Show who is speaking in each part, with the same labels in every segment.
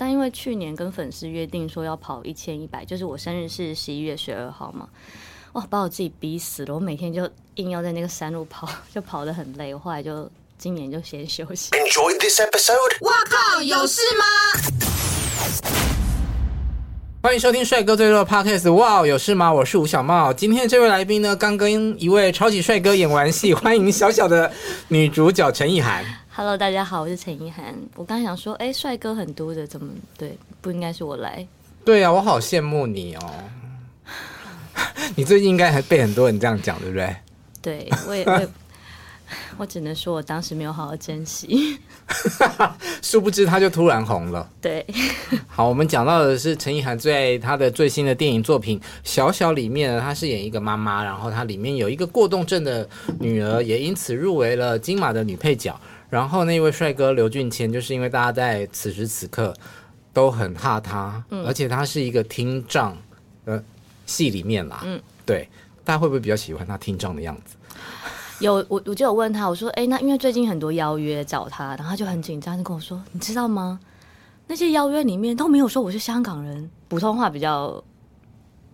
Speaker 1: 但因为去年跟粉丝约定说要跑一千一百，就是我生日是十一月十二号嘛，哇，把我自己逼死了。我每天就硬要在那个山路跑，就跑得很累。我后来就今年就先休息。
Speaker 2: Enjoy this episode。哇靠，有事
Speaker 3: 吗？欢迎收听帅哥最弱的 Podcast。哇，有事吗？我是吴小茂。今天的这位来宾呢，刚跟一位超级帅哥演完戏，欢迎小小的女主角陈意涵。
Speaker 1: Hello，大家好，我是陈意涵。我刚想说，哎，帅哥很多的，怎么对？不应该是我来？
Speaker 3: 对啊，我好羡慕你哦。你最近应该还被很多人这样讲，对不对？
Speaker 1: 对，我也，我也，我只能说我当时没有好好珍惜。
Speaker 3: 殊不知他就突然红了。
Speaker 1: 对，
Speaker 3: 好，我们讲到的是陈意涵在她的最新的电影作品《小小》里面呢，他饰演一个妈妈，然后她里面有一个过动症的女儿，也因此入围了金马的女配角。然后那位帅哥刘俊谦，就是因为大家在此时此刻都很怕他，嗯、而且他是一个听障的戏里面啦，嗯，对，大家会不会比较喜欢他听障的样子？
Speaker 1: 有，我我就有问他，我说，哎，那因为最近很多邀约找他，然后他就很紧张，就跟我说，你知道吗？那些邀约里面都没有说我是香港人，普通话比较。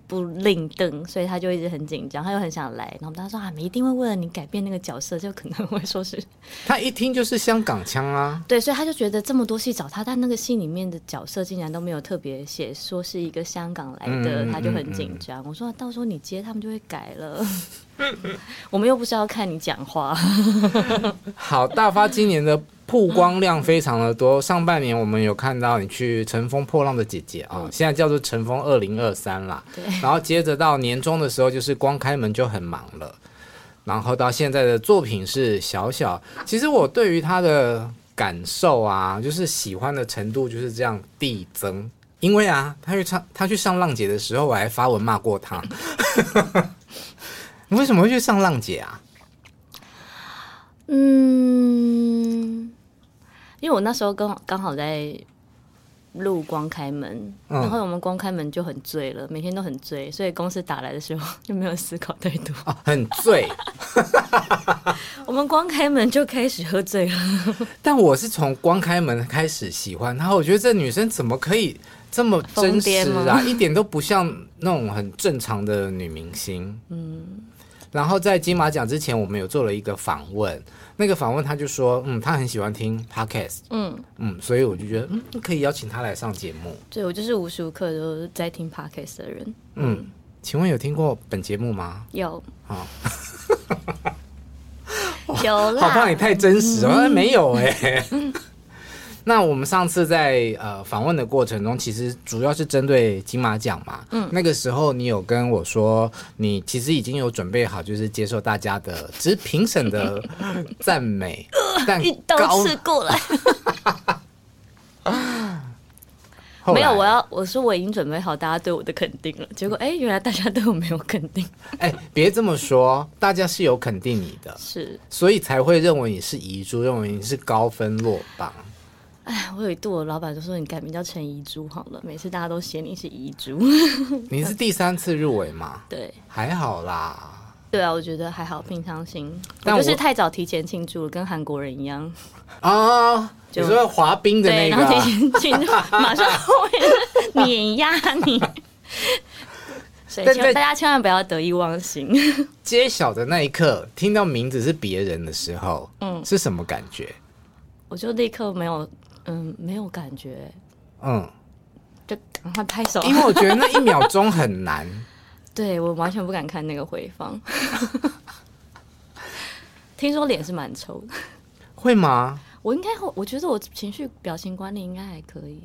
Speaker 1: 不令登，所以他就一直很紧张，他又很想来。然后他说：“啊，你一定会为了你改变那个角色，就可能会说是。”
Speaker 3: 他一听就是香港腔啊。
Speaker 1: 对，所以他就觉得这么多戏找他，但那个戏里面的角色竟然都没有特别写说是一个香港来的，嗯、他就很紧张。嗯、我说：“到时候你接他们就会改了。”我们又不是要看你讲话。
Speaker 3: 好，大发今年的曝光量非常的多。上半年我们有看到你去《乘风破浪的姐姐》啊，现在叫做《乘风二零二三》啦。对。然后接着到年终的时候，就是光开门就很忙了。然后到现在的作品是小小。其实我对于他的感受啊，就是喜欢的程度就是这样递增。因为啊，他去唱，他去上浪姐的时候，我还发文骂过他。你为什么会去上浪姐啊？
Speaker 1: 嗯，因为我那时候刚刚好在录光开门，嗯、然后我们光开门就很醉了，每天都很醉，所以公司打来的时候 就没有思考太多。
Speaker 3: 啊、很醉，
Speaker 1: 我们光开门就开始喝醉了。
Speaker 3: 但我是从光开门开始喜欢，然后我觉得这女生怎么可以这么真实啊？一点都不像那种很正常的女明星。嗯。然后在金马奖之前，我们有做了一个访问。那个访问他就说，嗯，他很喜欢听 podcast，嗯嗯，所以我就觉得，嗯，可以邀请他来上节目。
Speaker 1: 对，我就是无时无刻都在听 podcast 的人。
Speaker 3: 嗯，嗯，请问有听过本节目吗？
Speaker 1: 有。
Speaker 3: 好，
Speaker 1: 有啦。
Speaker 3: 好怕你太真实哦，嗯、没有哎、欸。那我们上次在呃访问的过程中，其实主要是针对金马奖嘛。嗯，那个时候你有跟我说，你其实已经有准备好，就是接受大家的，只是评审的赞美，但
Speaker 1: 一刀刺过来。没有，我要我说我已经准备好大家对我的肯定了。结果哎，原来大家对我没有肯定。
Speaker 3: 哎，别这么说，大家是有肯定你的，
Speaker 1: 是，
Speaker 3: 所以才会认为你是遗珠，认为你是高分落榜。
Speaker 1: 哎，我有一度，我老板就说你改名叫陈怡珠好了。每次大家都嫌你是遗珠。
Speaker 3: 你是第三次入围吗？
Speaker 1: 对，
Speaker 3: 还好啦。
Speaker 1: 对啊，我觉得还好，平常心。但我就是太早提前庆祝了，跟韩国人一样。
Speaker 3: 啊，就你说滑冰的那个，
Speaker 1: 然后提前庆祝，马上后面碾压你。所以，大家千万不要得意忘形。
Speaker 3: 揭晓的那一刻，听到名字是别人的时候，嗯，是什么感觉？
Speaker 1: 我就立刻没有。嗯，没有感觉。嗯，就赶快拍手，
Speaker 3: 因为我觉得那一秒钟很难。
Speaker 1: 对，我完全不敢看那个回放。听说脸是蛮臭的，
Speaker 3: 会吗？
Speaker 1: 我应该会，我觉得我情绪表情管理应该还可以。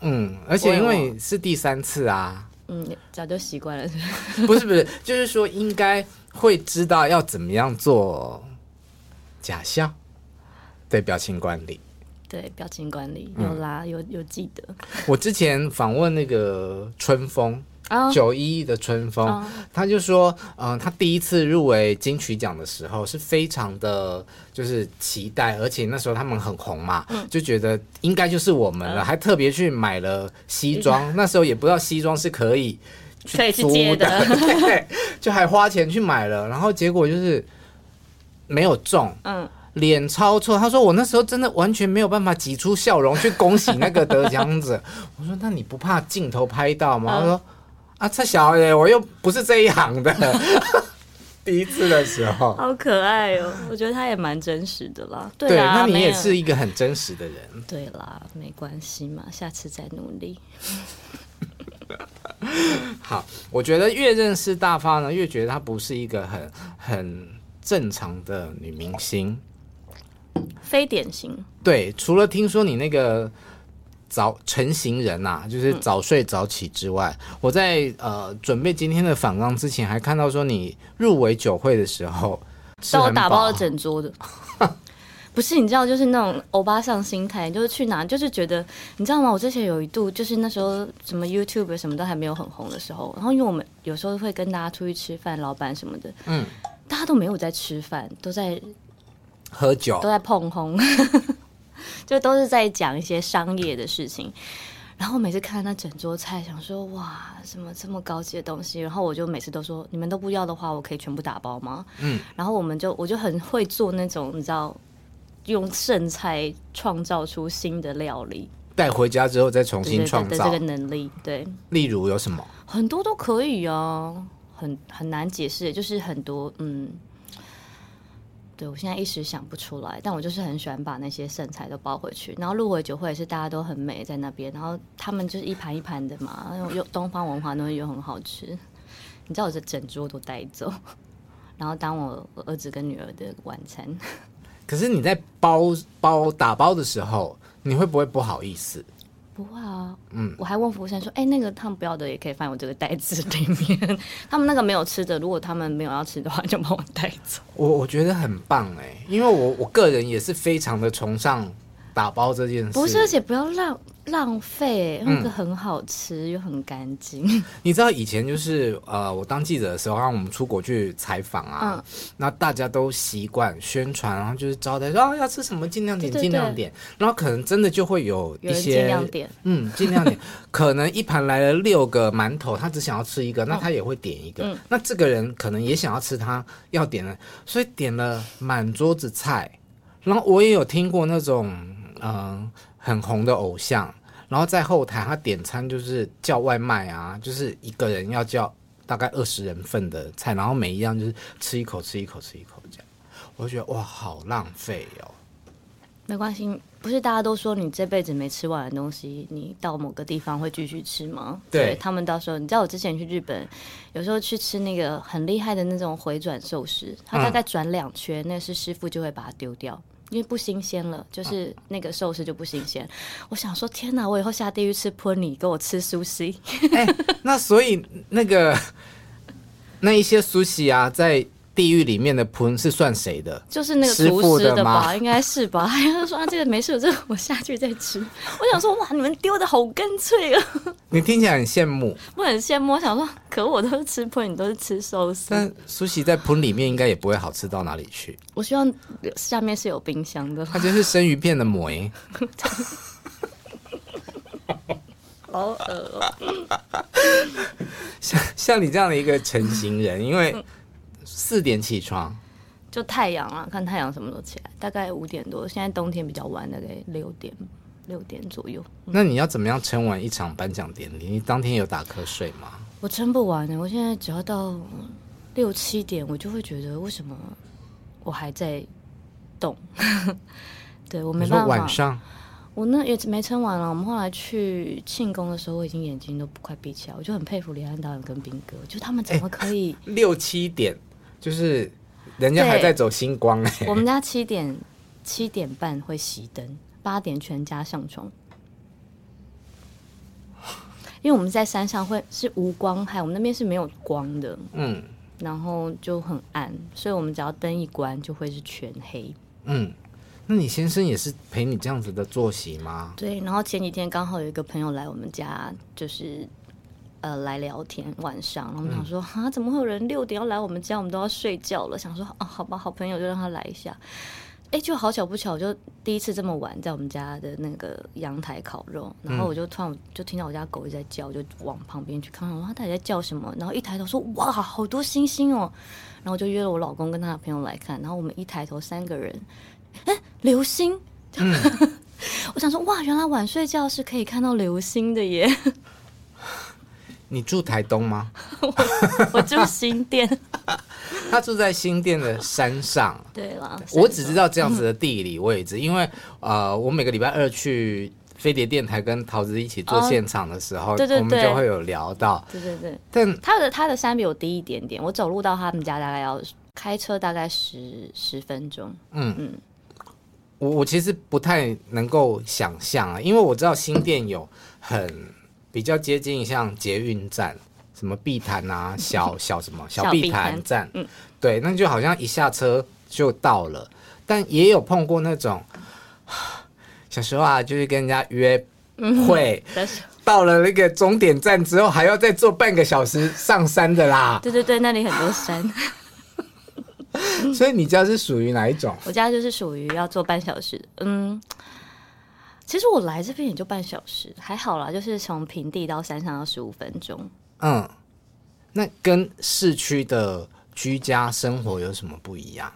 Speaker 3: 嗯，而且因为是第三次啊，
Speaker 1: 嗯，早就习惯了是
Speaker 3: 不是。不是不是，就是说应该会知道要怎么样做假笑，对表情管理，
Speaker 1: 对表情管理有啦，嗯、有有记得。
Speaker 3: 我之前访问那个春风。九一的春风，oh. 他就说，嗯、呃，他第一次入围金曲奖的时候是非常的，就是期待，而且那时候他们很红嘛，嗯、就觉得应该就是我们了，嗯、还特别去买了西装，嗯、那时候也不知道西装是可以去租的，对，就还花钱去买了，然后结果就是没有中，嗯，脸超臭。他说我那时候真的完全没有办法挤出笑容去恭喜那个得奖者。我说那你不怕镜头拍到吗？嗯、他说。啊，蔡小姐，我又不是这一行的。第一次的时候，
Speaker 1: 好可爱哦！我觉得他也蛮真实的啦。对，
Speaker 3: 对，那你也是一个很真实的人。
Speaker 1: 对啦，没关系嘛，下次再努力。
Speaker 3: 好，我觉得越认识大发呢，越觉得她不是一个很很正常的女明星，
Speaker 1: 非典型。
Speaker 3: 对，除了听说你那个。早成型人呐、啊，就是早睡早起之外，嗯、我在呃准备今天的访纲之前，还看到说你入围酒会的时候，
Speaker 1: 到我打包了整桌的，不是你知道，就是那种欧巴桑心态，就是去哪就是觉得你知道吗？我之前有一度就是那时候什么 YouTube 什么都还没有很红的时候，然后因为我们有时候会跟大家出去吃饭，老板什么的，嗯，大家都没有在吃饭，都在
Speaker 3: 喝酒，
Speaker 1: 都在碰轰。就都是在讲一些商业的事情，然后每次看那整桌菜，想说哇，什么这么高级的东西，然后我就每次都说，你们都不要的话，我可以全部打包吗？嗯，然后我们就我就很会做那种，你知道，用剩菜创造出新的料理，
Speaker 3: 带回家之后再重新创造
Speaker 1: 这个能力，对。
Speaker 3: 例如有什么？
Speaker 1: 很多都可以啊，很很难解释，就是很多嗯。对，我现在一时想不出来，但我就是很喜欢把那些剩菜都包回去。然后入围酒会也是大家都很美在那边，然后他们就是一盘一盘的嘛，又东方文化东西又很好吃。你知道我这整桌都带走，然后当我儿子跟女儿的晚餐。
Speaker 3: 可是你在包包打包的时候，你会不会不好意思？
Speaker 1: 不会啊，嗯，我还问服务生说，哎、欸，那个他们不要的也可以放我这个袋子里面。他们那个没有吃的，如果他们没有要吃的话，就帮我带走。
Speaker 3: 我我觉得很棒哎，因为我我个人也是非常的崇尚打包这件事。
Speaker 1: 不是，而且不要浪。浪费，那个很好吃、嗯、又很干净。
Speaker 3: 你知道以前就是呃，我当记者的时候，让我们出国去采访啊，嗯、那大家都习惯宣传，然后就是招待说啊要吃什么尽量点，尽量点。然后可能真的就会有一些
Speaker 1: 尽量点，
Speaker 3: 嗯，尽量点。可能一盘来了六个馒头，他只想要吃一个，那他也会点一个。嗯、那这个人可能也想要吃他要点的，所以点了满桌子菜。然后我也有听过那种嗯。呃很红的偶像，然后在后台他点餐就是叫外卖啊，就是一个人要叫大概二十人份的菜，然后每一样就是吃一口吃一口吃一口这样，我就觉得哇，好浪费哦。
Speaker 1: 没关系，不是大家都说你这辈子没吃完的东西，你到某个地方会继续吃吗？对，他们到时候，你知道我之前去日本，有时候去吃那个很厉害的那种回转寿司，他大概转两圈，嗯、那是师傅就会把它丢掉。因为不新鲜了，就是那个寿司就不新鲜。啊、我想说，天哪！我以后下地狱吃喷你，给我吃苏西。
Speaker 3: 哎、欸，那所以那个那一些苏西啊，在。地狱里面的盆是算谁的？
Speaker 1: 就是那个厨师的吧，应该是吧？他就说啊，这个没事，这个我下去再吃。我想说，哇，你们丢的好干脆啊！
Speaker 3: 你听起来很羡慕，
Speaker 1: 我很羡慕。我想说，可我都是吃盆，你都是吃寿司。
Speaker 3: 但苏西在盆里面应该也不会好吃到哪里去。
Speaker 1: 我希望下面是有冰箱的。
Speaker 3: 它就是生鱼片的膜。
Speaker 1: 好恶哦！
Speaker 3: 像像你这样的一个成型人，因为。四点起床，
Speaker 1: 就太阳啊，看太阳什么时候起来，大概五点多。现在冬天比较晚，大概六点六点左右。
Speaker 3: 那你要怎么样撑完一场颁奖典礼？你当天有打瞌睡吗？
Speaker 1: 我撑不完呢。我现在只要到六七点，我就会觉得为什么我还在动？对我没办法。
Speaker 3: 晚上
Speaker 1: 我那也没撑完了。我们后来去庆功的时候，我已经眼睛都不快闭起来。我就很佩服李安导演跟斌哥，就他们怎么可以、
Speaker 3: 欸、六七点。就是人家还在走星光哎。
Speaker 1: 我们家七点七点半会熄灯，八点全家上床。因为我们在山上会是无光害，我们那边是没有光的，嗯，然后就很暗，所以我们只要灯一关就会是全黑，
Speaker 3: 嗯。那你先生也是陪你这样子的作息吗？
Speaker 1: 对，然后前几天刚好有一个朋友来我们家，就是呃来聊天，晚上，然后我们想说、嗯、啊，怎么会有人六点要来我们家？我们都要睡觉了，想说啊，好吧，好朋友就让他来一下。哎，就好巧不巧，就第一次这么晚在我们家的那个阳台烤肉，然后我就突然就听到我家狗一直在叫，就往旁边去看，看，它到底在叫什么？然后一抬头说，哇，好多星星哦！然后就约了我老公跟他的朋友来看，然后我们一抬头三个人。哎，流星！嗯、我想说，哇，原来晚睡觉是可以看到流星的耶！
Speaker 3: 你住台东吗？
Speaker 1: 我，我住新店。
Speaker 3: 他住在新店的山上。
Speaker 1: 对了，
Speaker 3: 我只知道这样子的地理位置，嗯、因为呃，我每个礼拜二去飞碟电台跟桃子一起做现场的时候，哦、对对对，我们就会有聊到。
Speaker 1: 对对对，
Speaker 3: 但
Speaker 1: 他的他的山比我低一点点，我走路到他们家大概要开车大概十十分钟。嗯嗯。嗯
Speaker 3: 我我其实不太能够想象啊，因为我知道新店有很比较接近像捷运站，什么碧潭啊，小小什么小碧潭站，嗯，对，那就好像一下车就到了。但也有碰过那种，小时候啊，就是跟人家约会，嗯、到了那个终点站之后，还要再坐半个小时上山的啦。
Speaker 1: 对对对，那里很多山。
Speaker 3: 所以你家是属于哪一种？
Speaker 1: 我家就是属于要坐半小时。嗯，其实我来这边也就半小时，还好啦，就是从平地到山上要十五分钟。
Speaker 3: 嗯，那跟市区的居家生活有什么不一样？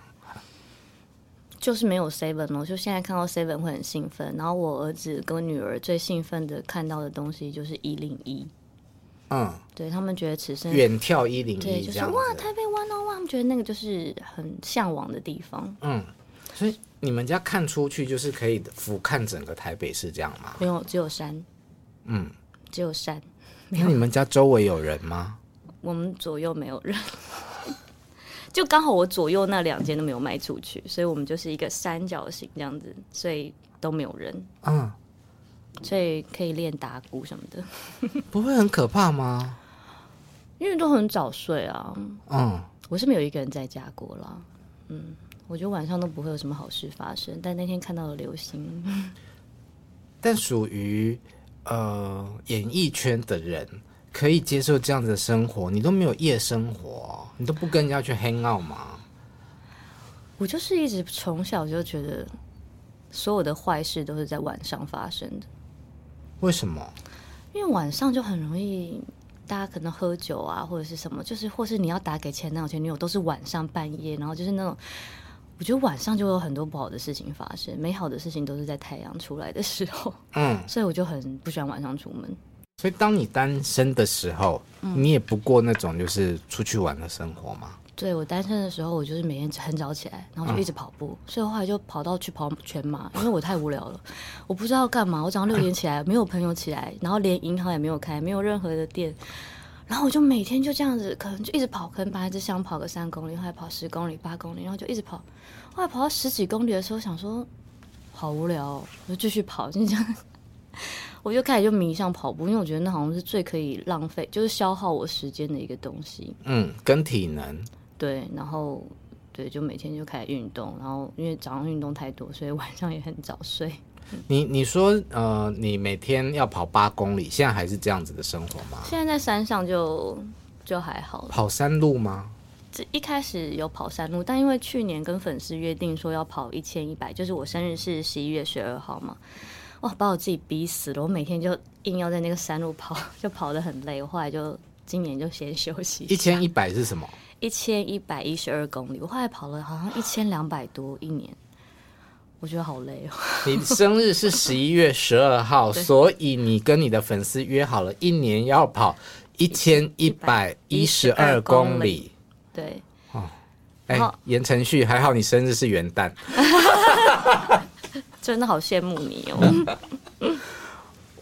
Speaker 1: 就是没有 seven 哦，就现在看到 seven 会很兴奋。然后我儿子跟女儿最兴奋的看到的东西就是一零一。嗯，对他们觉得此生
Speaker 3: 远眺一零一，
Speaker 1: 对，就是哇，台北 One on One，他们觉得那个就是很向往的地方。
Speaker 3: 嗯，所以你们家看出去就是可以俯瞰整个台北市这样吗？
Speaker 1: 没有，只有山。嗯，只有山。
Speaker 3: 那你们家周围有人吗？
Speaker 1: 我们左右没有人，就刚好我左右那两间都没有卖出去，所以我们就是一个三角形这样子，所以都没有人。嗯。所以可以练打鼓什么的，
Speaker 3: 不会很可怕吗？
Speaker 1: 因为都很早睡啊。嗯，我是没有一个人在家过了。嗯，我觉得晚上都不会有什么好事发生。但那天看到了流星。
Speaker 3: 但属于呃演艺圈的人可以接受这样子的生活，你都没有夜生活，你都不跟人家去 hang out 吗？
Speaker 1: 我就是一直从小就觉得所有的坏事都是在晚上发生的。
Speaker 3: 为什么？
Speaker 1: 因为晚上就很容易，大家可能喝酒啊，或者是什么，就是或是你要打给前男友、前女友，都是晚上半夜，然后就是那种，我觉得晚上就有很多不好的事情发生，美好的事情都是在太阳出来的时候。嗯，所以我就很不喜欢晚上出门。
Speaker 3: 所以当你单身的时候，嗯，你也不过那种就是出去玩的生活吗？
Speaker 1: 对，我单身的时候，我就是每天很早起来，然后就一直跑步，嗯、所以后来就跑到去跑全马，因为我太无聊了，我不知道干嘛。我早上六点起来，没有朋友起来，然后连银行也没有开，没有任何的店，然后我就每天就这样子，可能就一直跑，可能本来只想跑个三公里，后来跑十公里、八公里，然后就一直跑。后来跑到十几公里的时候，想说好无聊，我就继续跑，就这样，我就开始就迷上跑步，因为我觉得那好像是最可以浪费，就是消耗我时间的一个东西。
Speaker 3: 嗯，跟体能。
Speaker 1: 对，然后对，就每天就开始运动，然后因为早上运动太多，所以晚上也很早睡。
Speaker 3: 你你说呃，你每天要跑八公里，现在还是这样子的生活吗？
Speaker 1: 现在在山上就就还好了。
Speaker 3: 跑山路吗？
Speaker 1: 这一开始有跑山路，但因为去年跟粉丝约定说要跑一千一百，就是我生日是十一月十二号嘛，哇，把我自己逼死了。我每天就硬要在那个山路跑，就跑得很累。我后来就今年就先休息一。
Speaker 3: 一千一百是什么？
Speaker 1: 一千一百一十二公里，我后来跑了好像一千两百多一年，我觉得好累哦。
Speaker 3: 你生日是十一月十二号，所以你跟你的粉丝约好了一年要跑一千一百一十二公里。
Speaker 1: 对，
Speaker 3: 哦，哎，言承旭，还好你生日是元旦，
Speaker 1: 真的好羡慕你哦。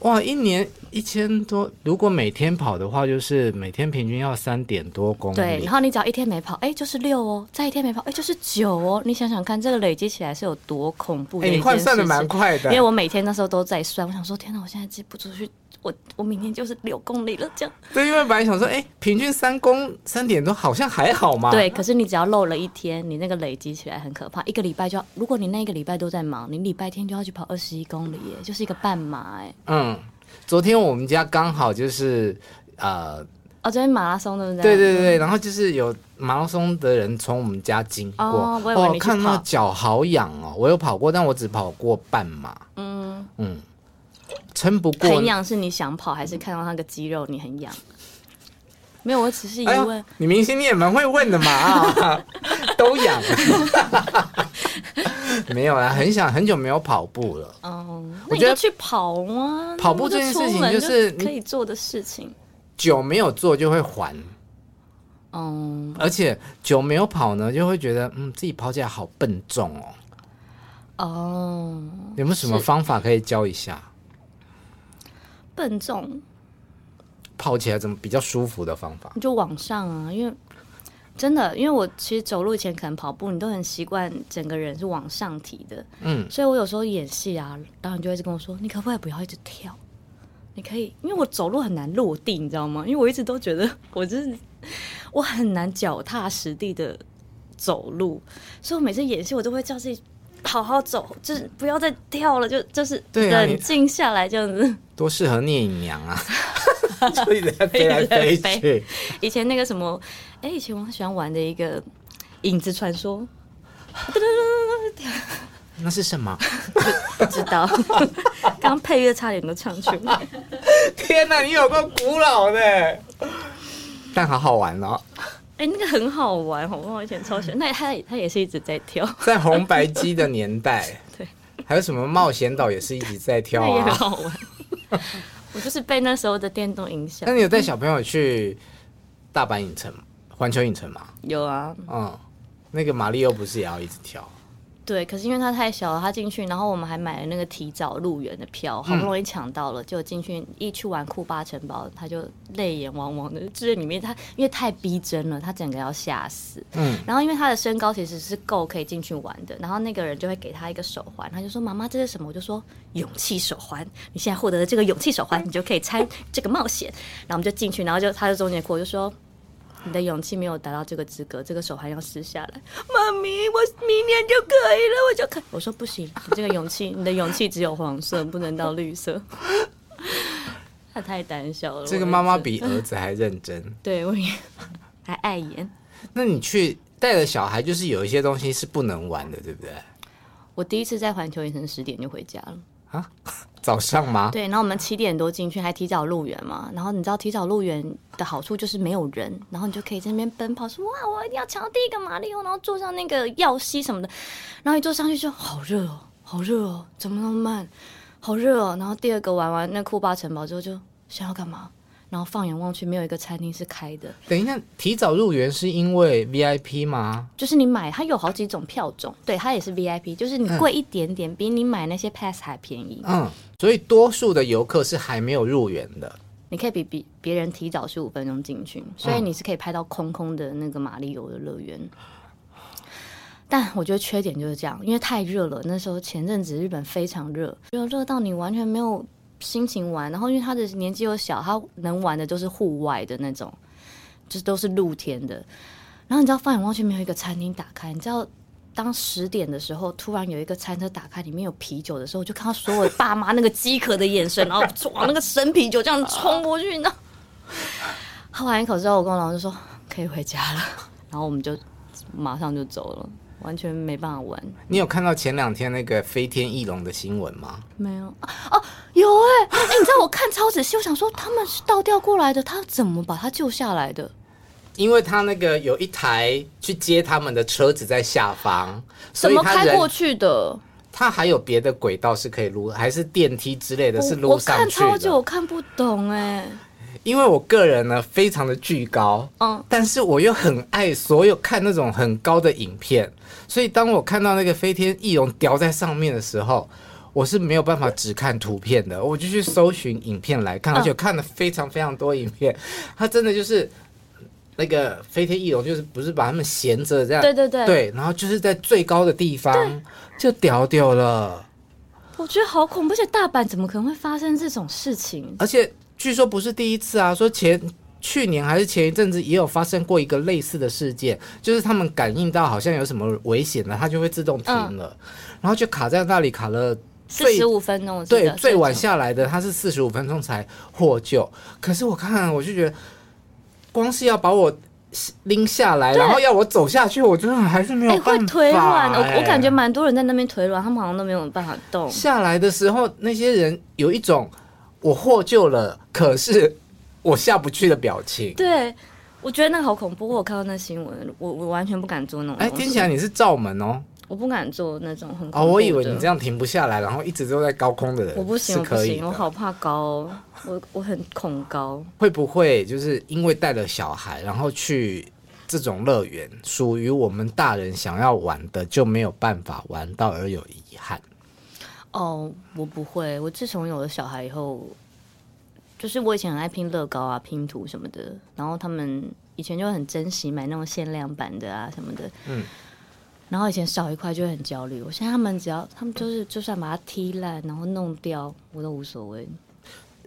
Speaker 3: 哇，一年一千多，如果每天跑的话，就是每天平均要三点多公里。
Speaker 1: 对，然后你只要一天没跑，哎，就是六哦；再一天没跑，哎，就是九哦。你想想看，这个累积起来是有多恐怖的。
Speaker 3: 你换算的蛮快的，
Speaker 1: 因为我每天那时候都在算，我想说，天哪，我现在记不出去，我我明天就是六公里了，这样。
Speaker 3: 对，因为本来想说，哎，平均三公三点多，好像还好嘛。
Speaker 1: 对，可是你只要漏了一天，你那个累积起来很可怕。一个礼拜就要，如果你那一个礼拜都在忙，你礼拜天就要去跑二十一公里，耶，就是一个半马，哎。
Speaker 3: 嗯。昨天我们家刚好就是呃，
Speaker 1: 哦，昨天马拉松对不对？
Speaker 3: 对对对，然后就是有马拉松的人从我们家经过，
Speaker 1: 哦，我，我
Speaker 3: 看到脚好痒哦。我有跑过，但我只跑过半马，嗯嗯，撑不过。
Speaker 1: 很痒是你想跑，还是看到那个肌肉你很痒？没有，我只是疑问。哎，
Speaker 3: 你明星你也蛮会问的嘛啊，都痒。没有啦，很想很久没有跑步了。
Speaker 1: 哦，我觉得去跑吗？
Speaker 3: 跑步这件事情就是
Speaker 1: 可以做的事情。
Speaker 3: 久没有做就会还。
Speaker 1: 嗯，
Speaker 3: 而且久没有跑呢，就会觉得嗯，自己跑起来好笨重哦。
Speaker 1: 哦，
Speaker 3: 有没有什么方法可以教一下？
Speaker 1: 笨重，
Speaker 3: 跑起来怎么比较舒服的方法？
Speaker 1: 你就往上啊，因为。真的，因为我其实走路以前可能跑步，你都很习惯整个人是往上提的，
Speaker 3: 嗯，
Speaker 1: 所以我有时候演戏啊，导演就会一直跟我说：“你可不可以不要一直跳？你可以，因为我走路很难落地，你知道吗？因为我一直都觉得我就是我很难脚踏实地的走路，所以我每次演戏我都会叫自己好好走，就是不要再跳了，就就是冷静下来这样子。
Speaker 3: 多适合聂隐娘啊！所以在飞来飞去。
Speaker 1: 以前那个什么。哎，以前我很喜欢玩的一个影子传说，
Speaker 3: 那是什么？
Speaker 1: 不知道。刚配乐差点都唱出来。
Speaker 3: 天哪，你有个古老的，但好好玩哦。
Speaker 1: 哎，那个很好玩，好不好？以前超喜欢。那他他也是一直在跳，
Speaker 3: 在红白机的年代。
Speaker 1: 对。
Speaker 3: 还有什么冒险岛也是一直在跳啊，
Speaker 1: 也很好玩。我就是被那时候的电动影响。
Speaker 3: 那你有带小朋友去大阪影城吗？环球影城嘛，
Speaker 1: 有啊，
Speaker 3: 嗯，那个马里欧不是也要一直跳？
Speaker 1: 对，可是因为他太小了，他进去，然后我们还买了那个提早入园的票，好不容易抢到了，就进去一去玩库巴城堡，他就泪眼汪汪的，就是里面他因为太逼真了，他整个要吓死。
Speaker 3: 嗯，
Speaker 1: 然后因为他的身高其实是够可以进去玩的，然后那个人就会给他一个手环，他就说：“妈妈，这是什么？”我就说：“勇气手环，你现在获得的这个勇气手环，你就可以参这个冒险。”然后我们就进去，然后就他就中间哭，就说。你的勇气没有达到这个资格，这个手还要撕下来。妈咪，我明年就可以了，我就可以。我说不行，你这个勇气，你的勇气只有黄色，不能到绿色。他太胆小了。
Speaker 3: 这个妈妈比儿子还认真。
Speaker 1: 对，我也还碍眼。
Speaker 3: 那你去带了小孩，就是有一些东西是不能玩的，对不对？
Speaker 1: 我第一次在环球影城十点就回家了。
Speaker 3: 啊？早上吗？
Speaker 1: 对，然后我们七点多进去，还提早入园嘛。然后你知道提早入园的好处就是没有人，然后你就可以在那边奔跑，说哇，我一定要抢到第一个马里奥，然后坐上那个耀西什么的。然后一坐上去就好热哦，好热哦，怎么那么慢？好热哦。然后第二个玩完那库巴城堡之后，就想要干嘛？然后放眼望去，没有一个餐厅是开的。
Speaker 3: 等一下，提早入园是因为 VIP 吗？
Speaker 1: 就是你买，它有好几种票种，对，它也是 VIP，就是你贵一点点，嗯、比你买那些 Pass 还便宜。
Speaker 3: 嗯，所以多数的游客是还没有入园的。
Speaker 1: 你可以比比别人提早十五分钟进去，所以你是可以拍到空空的那个马里欧的乐园。嗯、但我觉得缺点就是这样，因为太热了。那时候前阵子日本非常热，就热到你完全没有。心情玩，然后因为他的年纪又小，他能玩的就是户外的那种，就是都是露天的。然后你知道，放眼望去没有一个餐厅打开。你知道，当十点的时候，突然有一个餐车打开，里面有啤酒的时候，我就看到所有爸妈那个饥渴的眼神，然后往那个生啤酒这样冲过去，你知道。喝完一口之后，我跟我老公就说可以回家了，然后我们就马上就走了。完全没办法玩。
Speaker 3: 你有看到前两天那个飞天翼龙的新闻吗？
Speaker 1: 没有哦，有哎、欸，哎、欸，你知道我看超仔细，我想说他们是倒吊过来的，他怎么把他救下来的？
Speaker 3: 因为他那个有一台去接他们的车子在下方，
Speaker 1: 怎么开过去的？
Speaker 3: 他还有别的轨道是可以撸，还是电梯之类的是撸上去的？
Speaker 1: 我看超久，我看不懂哎、欸。
Speaker 3: 因为我个人呢非常的巨高，
Speaker 1: 嗯，
Speaker 3: 但是我又很爱所有看那种很高的影片。所以当我看到那个飞天翼龙吊在上面的时候，我是没有办法只看图片的，我就去搜寻影片来看，而且看了非常非常多影片，它真的就是那个飞天翼龙，就是不是把它们衔着这样，
Speaker 1: 对对对，
Speaker 3: 对，然后就是在最高的地方就掉掉了。
Speaker 1: 我觉得好恐怖，而且大阪怎么可能会发生这种事情？
Speaker 3: 而且据说不是第一次啊，说前去年还是前一阵子也有发生过一个类似的事件，就是他们感应到好像有什么危险了，它就会自动停了，嗯、然后就卡在那里卡了
Speaker 1: 四十五分钟。
Speaker 3: 对，最晚下来的他是四十五分钟才获救。可是我看我就觉得，光是要把我拎下来，然后要我走下去，我真的还是没有办法、欸。会腿软，
Speaker 1: 我我感觉蛮多人在那边腿软，他们好像都没有办法动。
Speaker 3: 下来的时候，那些人有一种我获救了，可是我下不去的表情。
Speaker 1: 对，我觉得那个好恐怖。我看到那新闻，我我完全不敢做那种。哎、
Speaker 3: 欸，听起来你是罩门哦。
Speaker 1: 我不敢做那种很
Speaker 3: 哦，我以为你这样停不下来，然后一直都在高空的人，
Speaker 1: 我不行，我不行，我好怕高哦，我我很恐高。
Speaker 3: 会不会就是因为带了小孩，然后去这种乐园，属于我们大人想要玩的，就没有办法玩到而有遗憾？
Speaker 1: 哦，我不会，我自从有了小孩以后，就是我以前很爱拼乐高啊、拼图什么的，然后他们以前就很珍惜买那种限量版的啊什么的，嗯。然后以前少一块就会很焦虑，我现在他们只要他们就是就算把它踢烂，然后弄掉，我都无所谓。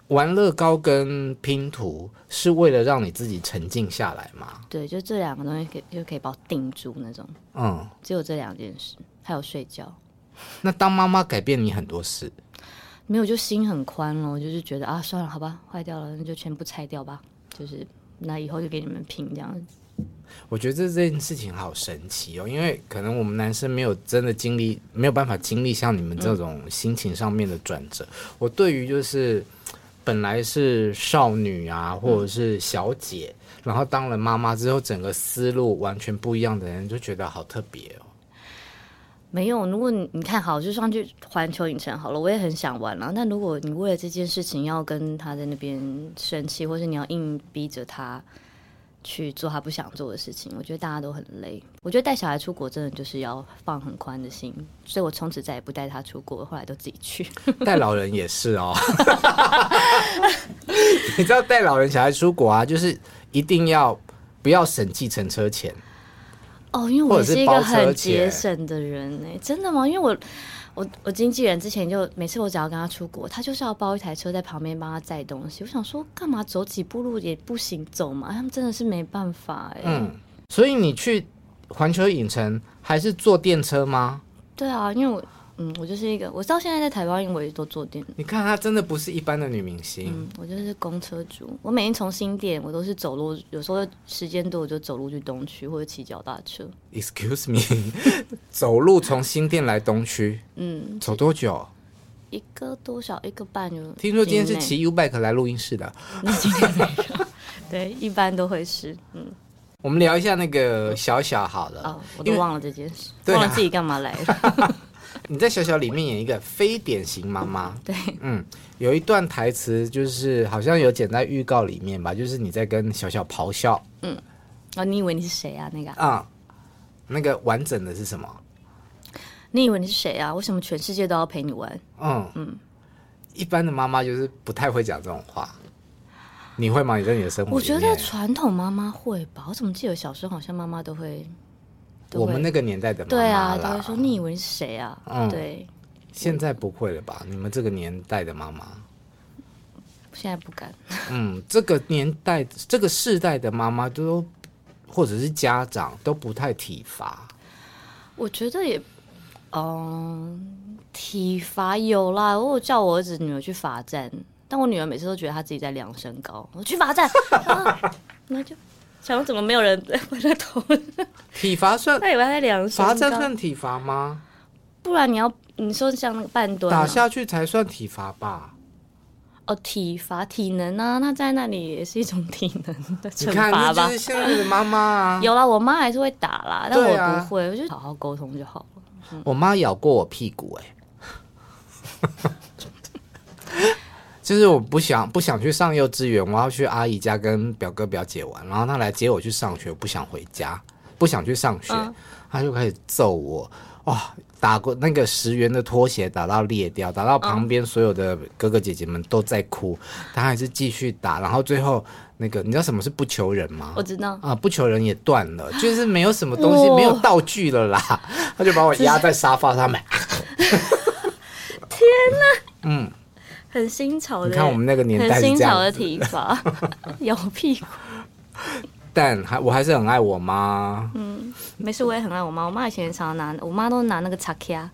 Speaker 3: 玩乐高跟拼图是为了让你自己沉静下来吗？
Speaker 1: 对，就这两个东西可以就可以把我定住那种。嗯，只有这两件事，还有睡觉。
Speaker 3: 那当妈妈改变你很多事？
Speaker 1: 没有，就心很宽了，我就是觉得啊，算了，好吧，坏掉了，那就全部拆掉吧。就是那以后就给你们拼这样子。
Speaker 3: 我觉得这件事情好神奇哦，因为可能我们男生没有真的经历，没有办法经历像你们这种心情上面的转折。我对于就是本来是少女啊，或者是小姐，然后当了妈妈之后，整个思路完全不一样的人，就觉得好特别哦。
Speaker 1: 没有，如果你你看好，就上去环球影城好了，我也很想玩了。但如果你为了这件事情要跟他在那边生气，或是你要硬逼着他。去做他不想做的事情，我觉得大家都很累。我觉得带小孩出国真的就是要放很宽的心，所以我从此再也不带他出国，后来都自己去。
Speaker 3: 带老人也是哦，你知道带老人小孩出国啊，就是一定要不要省计程车钱
Speaker 1: 哦，因为我是一个很节省的人呢、欸。真的吗？因为我。我我经纪人之前就每次我只要跟他出国，他就是要包一台车在旁边帮他载东西。我想说，干嘛走几步路也不行走嘛？他们真的是没办法哎。
Speaker 3: 嗯，所以你去环球影城还是坐电车吗？
Speaker 1: 对啊，因为我。嗯，我就是一个，我到现在在台湾，因为我也都坐电。
Speaker 3: 你看，她真的不是一般的女明星。
Speaker 1: 嗯，我就是公车主。我每天从新店，我都是走路，有时候时间多，我就走路去东区或者骑脚踏车。
Speaker 3: Excuse me，走路从新店来东区，嗯，走多久？
Speaker 1: 一个多小，一个半就。
Speaker 3: 听说今天是骑 U bike 来录音室的。
Speaker 1: 那今天没有。对，一般都会是。嗯，
Speaker 3: 我们聊一下那个小小好了。
Speaker 1: 哦，我都忘了这件事，忘了自己干嘛来了。
Speaker 3: 你在小小里面演一个非典型妈妈，
Speaker 1: 对，
Speaker 3: 嗯，有一段台词就是好像有剪在预告里面吧，就是你在跟小小咆哮，嗯，
Speaker 1: 哦，你以为你是谁啊？那个
Speaker 3: 啊、嗯，那个完整的是什么？
Speaker 1: 你以为你是谁啊？为什么全世界都要陪你玩？嗯嗯，
Speaker 3: 一般的妈妈就是不太会讲这种话，你会吗？你在你的生活，
Speaker 1: 我觉得传统妈妈会吧，我怎么记得小时候好像妈妈都会。
Speaker 3: 我们那个年代的妈妈
Speaker 1: 对啊，都会说你以为是谁啊？嗯，对。
Speaker 3: 现在不会了吧？你们这个年代的妈妈，
Speaker 1: 现在不敢。
Speaker 3: 嗯，这个年代、这个世代的妈妈都，或者是家长都不太体罚。
Speaker 1: 我觉得也，嗯，体罚有啦。我有叫我儿子女儿去罚站，但我女儿每次都觉得她自己在量身高。我去罚站，啊，那就。想怎么没有人在我的头？
Speaker 3: 体罚算？
Speaker 1: 那以为他在量。
Speaker 3: 罚站算体罚吗？
Speaker 1: 不然你要你说像那个半蹲、啊、
Speaker 3: 打下去才算体罚吧？
Speaker 1: 哦，体罚体能啊，那在那里也是一种体能的惩罚吧？
Speaker 3: 是现在的妈妈啊，
Speaker 1: 有啦，我妈还是会打啦，但我不会，啊、我就好好沟通就好了。
Speaker 3: 嗯、我妈咬过我屁股、欸，哎。就是我不想不想去上幼稚园，我要去阿姨家跟表哥表姐玩，然后他来接我去上学，我不想回家，不想去上学，嗯、他就开始揍我，哇！打过那个十元的拖鞋，打到裂掉，打到旁边所有的哥哥姐姐们都在哭，他还是继续打，然后最后那个你知道什么是不求人吗？
Speaker 1: 我知道
Speaker 3: 啊，不求人也断了，就是没有什么东西，没有道具了啦，他就把我压在沙发上面。
Speaker 1: 天哪，嗯，很新潮的，
Speaker 3: 你看我们那个年代
Speaker 1: 很新潮的体罚，咬屁股。
Speaker 3: 但还我还是很爱我妈。
Speaker 1: 嗯，没事，我也很爱我妈。我妈以前常常拿，我妈都拿那个叉卡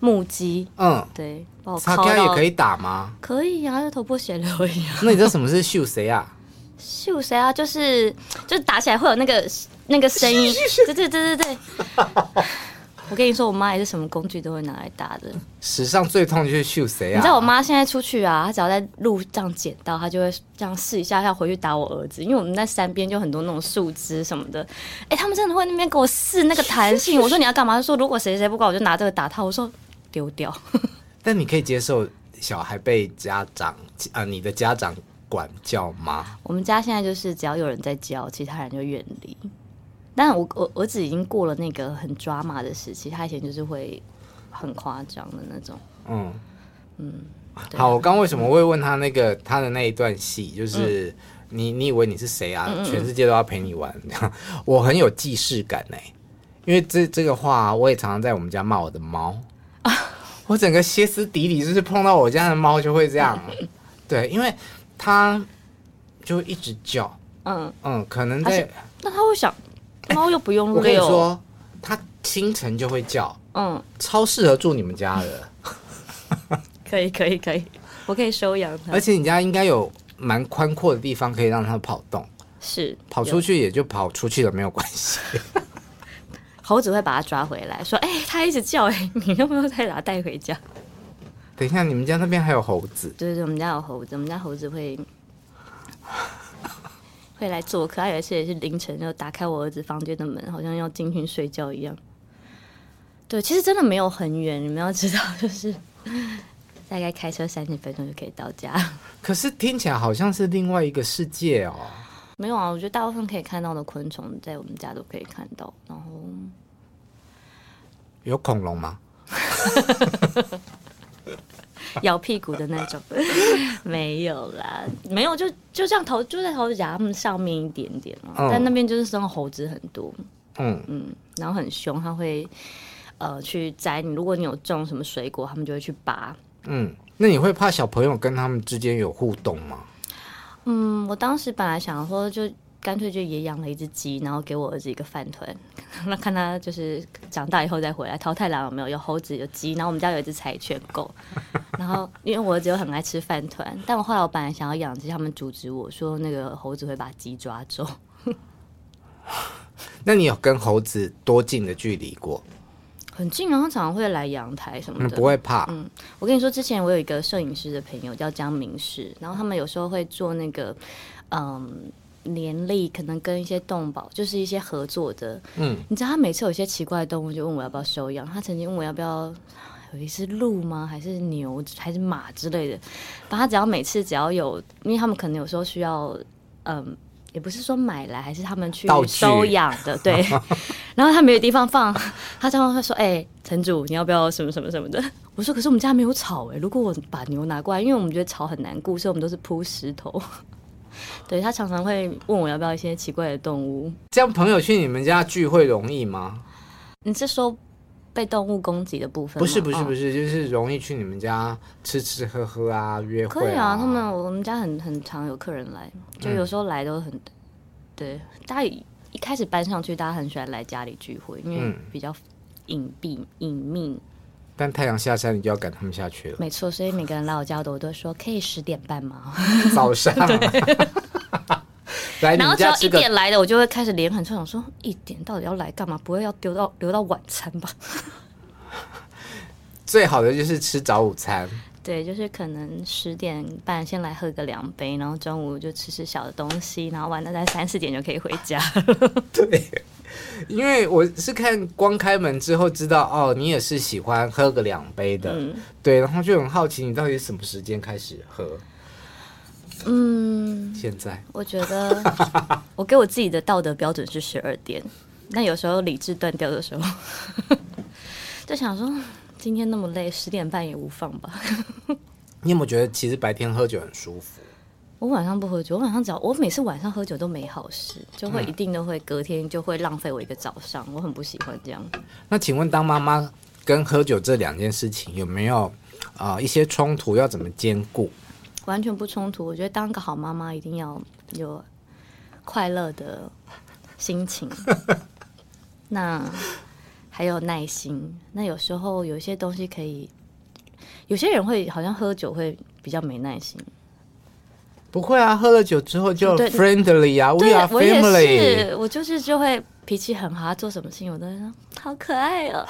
Speaker 1: 木屐。嗯，对，
Speaker 3: 叉卡也可以打吗？
Speaker 1: 可以啊，就头破血流一样。
Speaker 3: 那你知道什么是秀谁啊？
Speaker 1: 秀谁啊？就是就是打起来会有那个那个声音。对对对对对。我跟你说，我妈也是什么工具都会拿来打的。
Speaker 3: 史上最痛就是秀谁啊？
Speaker 1: 你知道我妈现在出去啊，她只要在路上捡到，她就会这样试一下，要回去打我儿子。因为我们在山边就很多那种树枝什么的，哎、欸，他们真的会那边给我试那个弹性。我说你要干嘛？她说如果谁谁不管，我就拿这个打他。我说丢掉。
Speaker 3: 但你可以接受小孩被家长啊、呃，你的家长管教吗？
Speaker 1: 我们家现在就是只要有人在教，其他人就远离。但我我儿子已经过了那个很抓马的时期，他以前就是会很夸张的那种。嗯
Speaker 3: 嗯，好，我刚为什么会问他那个他的那一段戏，就是、嗯、你你以为你是谁啊？嗯嗯全世界都要陪你玩，我很有既视感呢。因为这这个话，我也常常在我们家骂我的猫啊，我整个歇斯底里，就是碰到我家的猫就会这样。对，因为它就一直叫，嗯嗯，可能在
Speaker 1: 那他会想。猫又不用遛。
Speaker 3: 我跟你说，它清晨就会叫，嗯，超适合住你们家的。
Speaker 1: 可以可以可以，我可以收养它。
Speaker 3: 而且你家应该有蛮宽阔的地方可以让它跑动，
Speaker 1: 是
Speaker 3: 跑出去也就跑出去了，没有关系。
Speaker 1: 猴子会把它抓回来，说：“哎、欸，它一直叫，哎，你要不要再把它带回家？”
Speaker 3: 等一下，你们家那边还有猴子？
Speaker 1: 对对对，我们家有猴子，我们家猴子会。会来做客，他有一次也是凌晨就打开我儿子房间的门，好像要进去睡觉一样。对，其实真的没有很远，你们要知道，就是大概开车三十分钟就可以到家。
Speaker 3: 可是听起来好像是另外一个世界哦。
Speaker 1: 没有啊，我觉得大部分可以看到的昆虫在我们家都可以看到。然后
Speaker 3: 有恐龙吗？
Speaker 1: 咬屁股的那种，没有啦，没有，就就这样头就在头夹他们上面一点点嘛，嗯、但那边就是生猴子很多，嗯嗯，然后很凶，他会呃去摘你，如果你有种什么水果，他们就会去拔。
Speaker 3: 嗯，那你会怕小朋友跟他们之间有互动吗？
Speaker 1: 嗯，我当时本来想说就。干脆就也养了一只鸡，然后给我儿子一个饭团，那看他就是长大以后再回来。桃太郎有没有？有猴子，有鸡，然后我们家有一只柴犬狗。然后因为我儿子又很爱吃饭团，但我后来我本来想要养鸡，他们阻止我说那个猴子会把鸡抓走。
Speaker 3: 那你有跟猴子多近的距离过？
Speaker 1: 很近啊，他常常会来阳台什么的，
Speaker 3: 不会怕。
Speaker 1: 嗯，我跟你说，之前我有一个摄影师的朋友叫江明士，然后他们有时候会做那个，嗯。年历可能跟一些动保，就是一些合作的。嗯，你知道他每次有一些奇怪的动物，就问我要不要收养。他曾经问我要不要有一只鹿吗？还是牛？还是马之类的？但他只要每次只要有，因为他们可能有时候需要，嗯，也不是说买来，还是他们去收养的。对。然后他没有地方放，他常常会说：“哎、欸，城主，你要不要什么什么什么的？”我说：“可是我们家没有草哎、欸，如果我把牛拿过来，因为我们觉得草很难顾，所以我们都是铺石头。”对，他常常会问我要不要一些奇怪的动物。
Speaker 3: 这样朋友去你们家聚会容易吗？
Speaker 1: 你是说被动物攻击的部分？
Speaker 3: 不是不是不是，哦、就是容易去你们家吃吃喝喝啊，约会啊。
Speaker 1: 可以啊，他们我们家很很常有客人来，就有时候来都很、嗯、对。大家一开始搬上去，大家很喜欢来家里聚会，因为比较隐蔽隐秘。
Speaker 3: 但太阳下山，你就要赶他们下去了。
Speaker 1: 没错，所以每个人来我家的，我都说可以十点半吗？
Speaker 3: 早上。来，
Speaker 1: 然后只要一点来的，我就会开始脸很臭，想说一点到底要来干嘛？不会要丢到留到晚餐吧？
Speaker 3: 最好的就是吃早午餐。
Speaker 1: 对，就是可能十点半先来喝个两杯，然后中午就吃吃小的东西，然后玩到在三四点就可以回家。
Speaker 3: 对。因为我是看光开门之后知道哦，你也是喜欢喝个两杯的，嗯、对，然后就很好奇你到底什么时间开始喝？嗯，现在
Speaker 1: 我觉得我给我自己的道德标准是十二点，那有时候理智断掉的时候，就想说今天那么累，十点半也无妨吧。
Speaker 3: 你有没有觉得其实白天喝酒很舒服？
Speaker 1: 我晚上不喝酒，我晚上只要我每次晚上喝酒都没好事，就会一定都会隔天就会浪费我一个早上，我很不喜欢这样。
Speaker 3: 那请问当妈妈跟喝酒这两件事情有没有啊、呃、一些冲突？要怎么兼顾？
Speaker 1: 完全不冲突。我觉得当个好妈妈一定要有快乐的心情，那还有耐心。那有时候有些东西可以，有些人会好像喝酒会比较没耐心。
Speaker 3: 不会啊，喝了酒之后就 friendly 啊，we are family。我也
Speaker 1: 是，我就是就会脾气很好，做什么事情我都会说好可爱哦，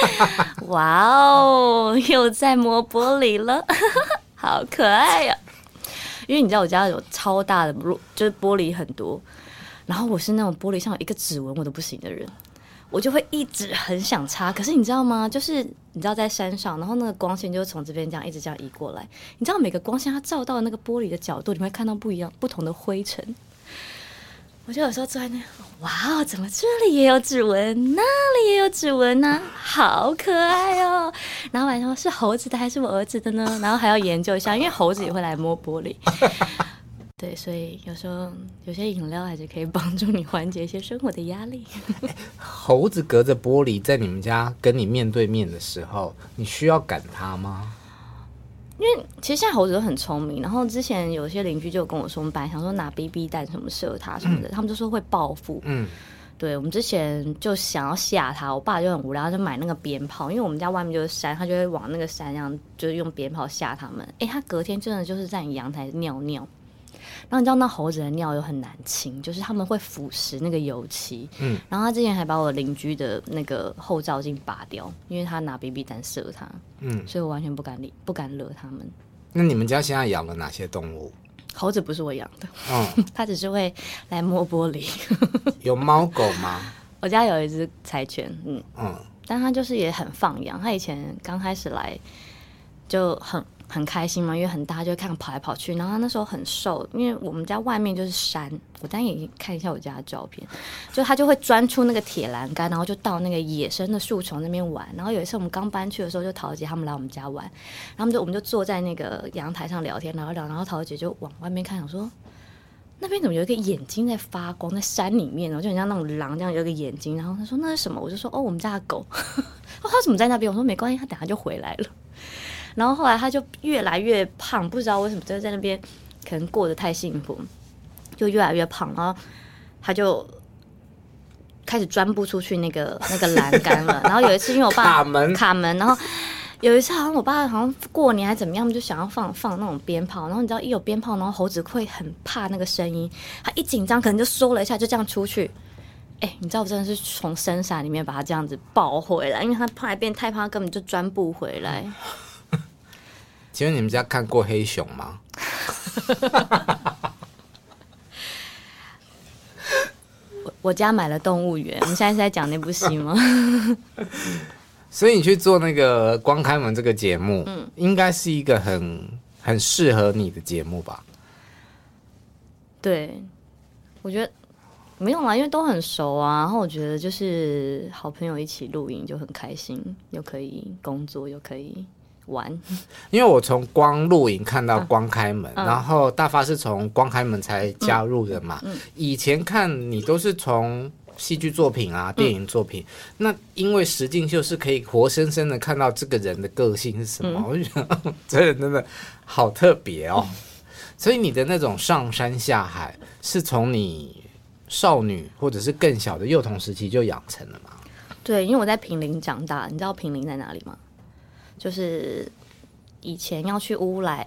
Speaker 1: 哇哦，又在磨玻璃了，好可爱呀、哦！因为你知道我家有超大的玻，就是玻璃很多，然后我是那种玻璃上有一个指纹我都不行的人。我就会一直很想擦，可是你知道吗？就是你知道在山上，然后那个光线就从这边这样一直这样移过来，你知道每个光线它照到那个玻璃的角度，你会看到不一样、不同的灰尘。我就有时候坐在那，哇哦，怎么这里也有指纹，那里也有指纹呢？好可爱哦！然后晚上是猴子的还是我儿子的呢？然后还要研究一下，因为猴子也会来摸玻璃。对，所以有时候有些饮料还是可以帮助你缓解一些生活的压力。
Speaker 3: 猴子隔着玻璃在你们家跟你面对面的时候，你需要赶它吗？
Speaker 1: 因为其实现在猴子都很聪明，然后之前有些邻居就跟我说，我们本来想说拿 BB 弹什么射它什么的，嗯、他们就说会报复。嗯，对，我们之前就想要吓它，我爸就很无聊，就买那个鞭炮，因为我们家外面就是山，他就会往那个山上，就是用鞭炮吓他们。哎，他隔天真的就是在你阳台尿尿。然后你知道那猴子的尿又很难清，就是他们会腐蚀那个油漆。嗯，然后他之前还把我邻居的那个后照镜拔掉，因为他拿 BB 弹射他。嗯，所以我完全不敢理，不敢惹他们。
Speaker 3: 那你们家现在养了哪些动物？
Speaker 1: 猴子不是我养的，嗯，他只是会来摸玻璃。
Speaker 3: 有猫狗吗？
Speaker 1: 我家有一只柴犬，嗯嗯，但它就是也很放养。它以前刚开始来就很。很开心嘛，因为很大，就看跑来跑去。然后他那时候很瘦，因为我们家外面就是山。我当然也看一下我家的照片，就他就会钻出那个铁栏杆，然后就到那个野生的树丛那边玩。然后有一次我们刚搬去的时候，就桃姐他们来我们家玩，然后就我们就坐在那个阳台上聊天，聊一聊。然后桃姐就往外面看，想说那边怎么有一个眼睛在发光，在山里面，然后就很像那种狼这样有一个眼睛。然后他说那是什么？我就说哦，我们家的狗。他怎么在那边？我说没关系，他等下就回来了。然后后来他就越来越胖，不知道为什么，就在那边可能过得太幸福，就越来越胖。然后他就开始钻不出去那个那个栏杆了。然后有一次，因为我爸 卡门卡门，然后有一次好像我爸好像过年还怎么样，就想要放放那种鞭炮。然后你知道一有鞭炮，然后猴子会很怕那个声音，他一紧张可能就缩了一下，就这样出去。哎，你知道我真的是从深山里面把他这样子抱回来，因为他怕变太胖，他根本就钻不回来。
Speaker 3: 请问你们家看过黑熊吗？
Speaker 1: 我我家买了动物园，我们现在是在讲那部戏吗？
Speaker 3: 所以你去做那个光开门这个节目，嗯，应该是一个很很适合你的节目吧？
Speaker 1: 对，我觉得没有啦，因为都很熟啊。然后我觉得就是好朋友一起录影就很开心，又可以工作，又可以。玩，
Speaker 3: 因为我从光录影看到光开门，啊、然后大发是从光开门才加入的嘛。嗯嗯、以前看你都是从戏剧作品啊、电影作品，嗯、那因为实境秀是可以活生生的看到这个人的个性是什么，嗯、我就觉得 这人真的好特别哦。嗯、所以你的那种上山下海，是从你少女或者是更小的幼童时期就养成了吗？
Speaker 1: 对，因为我在平陵长大，你知道平陵在哪里吗？就是以前要去乌来，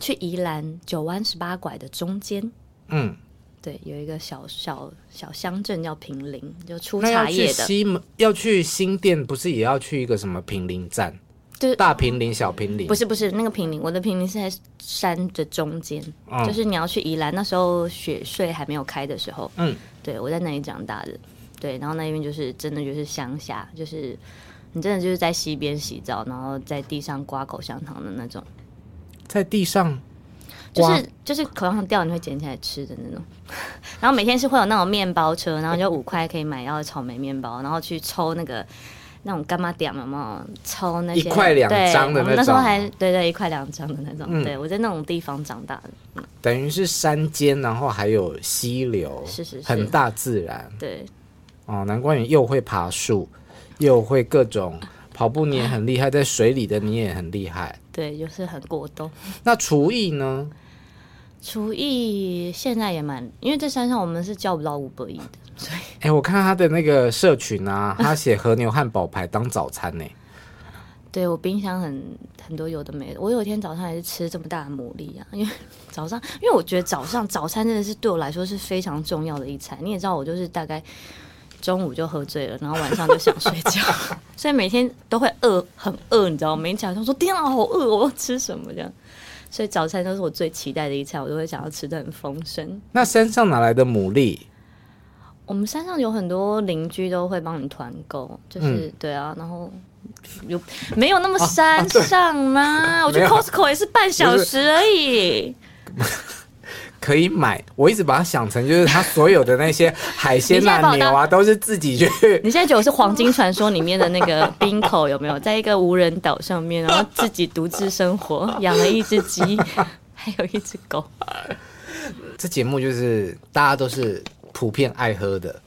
Speaker 1: 去宜兰九弯十八拐的中间，嗯，对，有一个小小小乡镇叫平林，就出茶叶的。西门，
Speaker 3: 要去新店，不是也要去一个什么平林站？就是大平林、小平林？
Speaker 1: 不是，不是那个平林，我的平林是在山的中间，嗯、就是你要去宜兰，那时候雪隧还没有开的时候，嗯，对，我在那里长大的，对，然后那边就是真的就是乡下，就是。你真的就是在溪边洗澡，然后在地上刮口香糖的那种，
Speaker 3: 在地上，
Speaker 1: 就是就是口香糖掉你会捡起来吃的那种。然后每天是会有那种面包车，然后就五块可以买到草莓面包，然后去抽那个那种干嘛点嘛嘛，抽那些
Speaker 3: 一块两张的那种。
Speaker 1: 那时候还对，对对，一块两张的那种。
Speaker 3: 嗯、
Speaker 1: 对我在那种地方长大的，嗯、
Speaker 3: 等于是山间，然后还有溪流，
Speaker 1: 是是是，
Speaker 3: 很大自然。
Speaker 1: 对，
Speaker 3: 哦，难怪你又会爬树，又会各种跑步，你也很厉害，在水里的你也很厉害。
Speaker 1: 对，就是很过动。
Speaker 3: 那厨艺呢？
Speaker 1: 厨艺现在也蛮，因为在山上我们是叫不到五百亿的，所以
Speaker 3: 哎、欸，我看他的那个社群啊，他写和牛汉堡排当早餐呢。
Speaker 1: 对，我冰箱很很多有的没的，我有一天早上还是吃这么大的牡蛎啊，因为早上，因为我觉得早上早餐真的是对我来说是非常重要的一餐。你也知道，我就是大概中午就喝醉了，然后晚上就想睡觉，所以每天都会饿，很饿，你知道吗？每天早上说天啊，好饿，我要吃什么这样。所以早餐都是我最期待的一餐，我都会想要吃的很丰盛。
Speaker 3: 那山上哪来的牡蛎？
Speaker 1: 我们山上有很多邻居都会帮你团购，就是、嗯、对啊，然后有没有那么山上吗？啊啊、我觉得 Costco 也是半小时而已。
Speaker 3: 可以买，我一直把它想成就是他所有的那些海鲜 啊、牛啊，都是自己去。
Speaker 1: 你现在觉得我是黄金传说里面的那个冰口有没有？在一个无人岛上面，然后自己独自生活，养了一只鸡，还有一只狗。
Speaker 3: 这节目就是大家都是普遍爱喝的。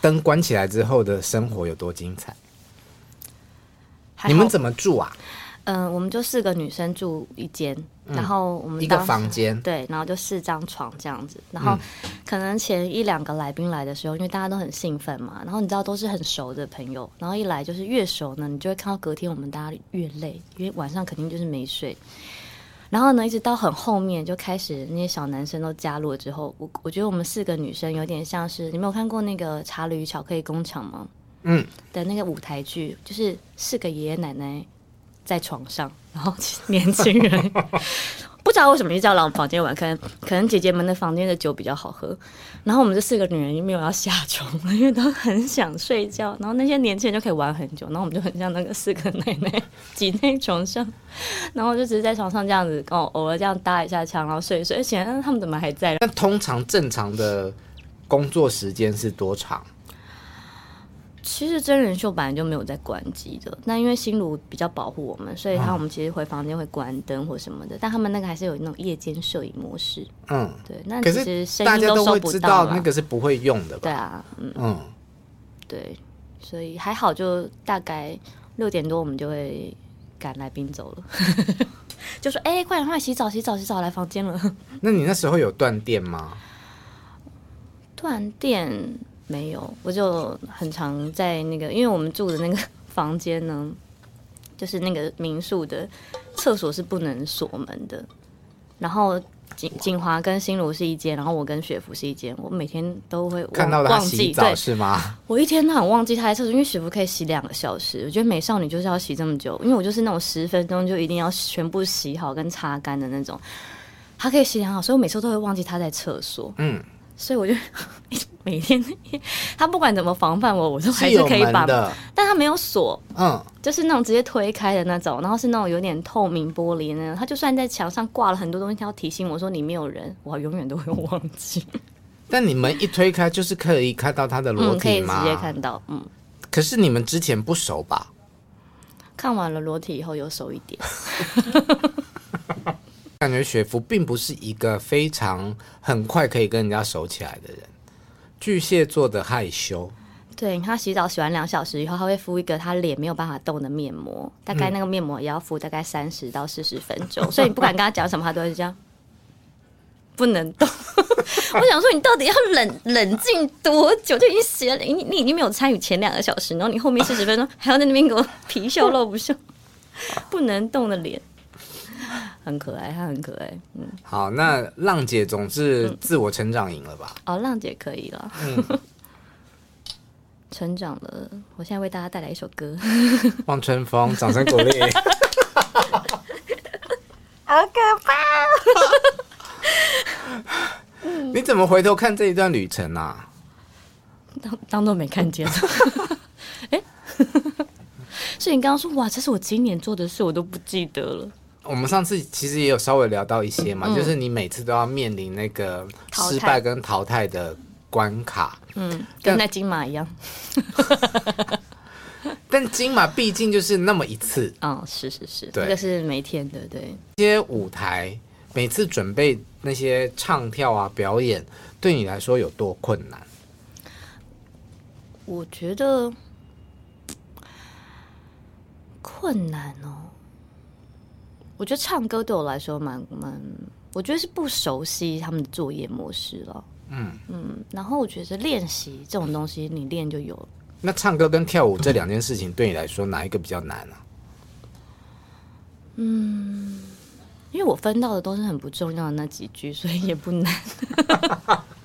Speaker 3: 灯关起来之后的生活有多精彩？你们怎么住啊？
Speaker 1: 嗯、呃，我们就四个女生住一间。然后我们
Speaker 3: 一个房间，
Speaker 1: 对，然后就四张床这样子。然后可能前一两个来宾来的时候，因为大家都很兴奋嘛，然后你知道都是很熟的朋友，然后一来就是越熟呢，你就会看到隔天我们大家越累，因为晚上肯定就是没睡。然后呢，一直到很后面就开始那些小男生都加入了之后，我我觉得我们四个女生有点像是，你没有看过那个《查理与巧克力工厂》吗？嗯，的那个舞台剧，就是四个爷爷奶奶。在床上，然后年轻人 不知道为什么就叫来我们房间玩，可能可能姐姐们的房间的酒比较好喝，然后我们这四个女人就没有要下床了，因为都很想睡觉，然后那些年轻人就可以玩很久，然后我们就很像那个四个奶奶 挤在床上，然后就只是在床上这样子，哦，偶尔这样搭一下枪，然后睡一睡，而且他们怎么还在？
Speaker 3: 那通常正常的工作时间是多长？
Speaker 1: 其实真人秀本来就没有在关机的，那因为新卢比较保护我们，所以他我们其实回房间会关灯或什么的，嗯、但他们那个还是有那种夜间摄影模式。嗯，对，那其实声音都收不到，
Speaker 3: 那个是不会用的吧？
Speaker 1: 对啊，嗯嗯，对，所以还好，就大概六点多我们就会赶来宾走了，就说：“哎、欸，快点快洗澡洗澡洗澡，来房间了。”
Speaker 3: 那你那时候有断电吗？
Speaker 1: 断电。没有，我就很常在那个，因为我们住的那个 房间呢，就是那个民宿的厕所是不能锁门的。然后景景华跟新如是一间，然后我跟雪芙是一间。我每天都会
Speaker 3: 看到他洗澡是吗？
Speaker 1: 我一天都很忘记他在厕所，因为雪芙可以洗两个小时。我觉得美少女就是要洗这么久，因为我就是那种十分钟就一定要全部洗好跟擦干的那种。他可以洗两好，所以我每次都会忘记他在厕所。嗯。所以我就 每天，他不管怎么防范我，我都还是可以把，但他没有锁，嗯，就是那种直接推开的那种，然后是那种有点透明玻璃那种，他就算在墙上挂了很多东西，他要提醒我说里面有人，我永远都会忘记。
Speaker 3: 但你们一推开，就是可以看到他的裸体吗？
Speaker 1: 嗯，可以直接看到，嗯。
Speaker 3: 可是你们之前不熟吧？
Speaker 1: 看完了裸体以后有熟一点。
Speaker 3: 感觉雪芙并不是一个非常很快可以跟人家熟起来的人，巨蟹座的害羞。
Speaker 1: 对，他洗澡洗完两小时以后，他会敷一个他脸没有办法动的面膜，大概那个面膜也要敷大概三十到四十分钟，嗯、所以你不管跟他讲什么，他都会这样，不能动。我想说，你到底要冷冷静多久？就已经洗了，你你已经没有参与前两个小时，然后你后面四十分钟还要在那边给我皮笑肉不笑，不能动的脸。很可爱，他很可爱。嗯，
Speaker 3: 好，那浪姐总是自我成长赢了吧？
Speaker 1: 嗯、哦，浪姐可以了。嗯，成长了。我现在为大家带来一首歌《
Speaker 3: 望春风》，掌声鼓励。
Speaker 1: 好可怕！
Speaker 3: 你怎么回头看这一段旅程啊？
Speaker 1: 当当做没看见。哎、欸，所以你刚刚说哇，这是我今年做的事，我都不记得了。
Speaker 3: 我们上次其实也有稍微聊到一些嘛，嗯、就是你每次都要面临那个失败跟淘汰的关卡，
Speaker 1: 嗯，跟那金马一样。
Speaker 3: 但，金马毕竟就是那么一次。
Speaker 1: 嗯，是是是，
Speaker 3: 对
Speaker 1: 这个是每天的，对。
Speaker 3: 这些舞台每次准备那些唱跳啊表演，对你来说有多困难？
Speaker 1: 我觉得困难哦。我觉得唱歌对我来说蛮蛮，我觉得是不熟悉他们的作业模式了。嗯嗯，然后我觉得练习这种东西，你练就有了。
Speaker 3: 那唱歌跟跳舞这两件事情对你来说，哪一个比较难啊？
Speaker 1: 嗯，因为我分到的都是很不重要的那几句，所以也不难。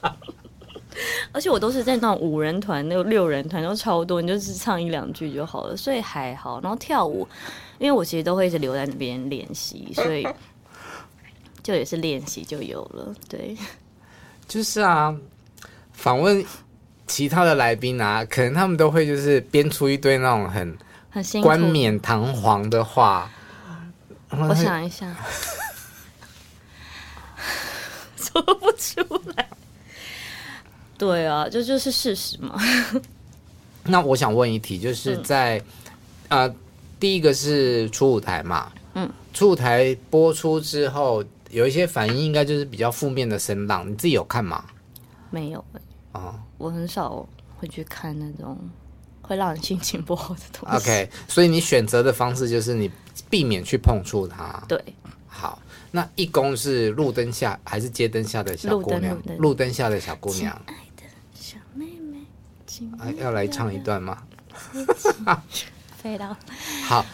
Speaker 1: 而且我都是在那种五人团、那个六人团都超多，你就是唱一两句就好了，所以还好。然后跳舞，因为我其实都会一直留在那边练习，所以 就也是练习就有了。对，
Speaker 3: 就是啊，访问其他的来宾啊，可能他们都会就是编出一堆那种很
Speaker 1: 很
Speaker 3: 冠冕堂皇的话。
Speaker 1: 我想一下，说不出来。对啊，这就，就是事实嘛。
Speaker 3: 那我想问一题，就是在、嗯、呃，第一个是初舞台嘛，嗯，初舞台播出之后，有一些反应，应该就是比较负面的声浪，你自己有看吗？
Speaker 1: 没有、欸，
Speaker 3: 哦，
Speaker 1: 我很少会去看那种会让人心情不好的东西。
Speaker 3: OK，所以你选择的方式就是你避免去碰触它。
Speaker 1: 对，
Speaker 3: 好，那一公是路灯下还是街灯下的小姑娘？路灯下的小姑娘。啊、要来唱一段吗？
Speaker 1: 飞到
Speaker 3: 好，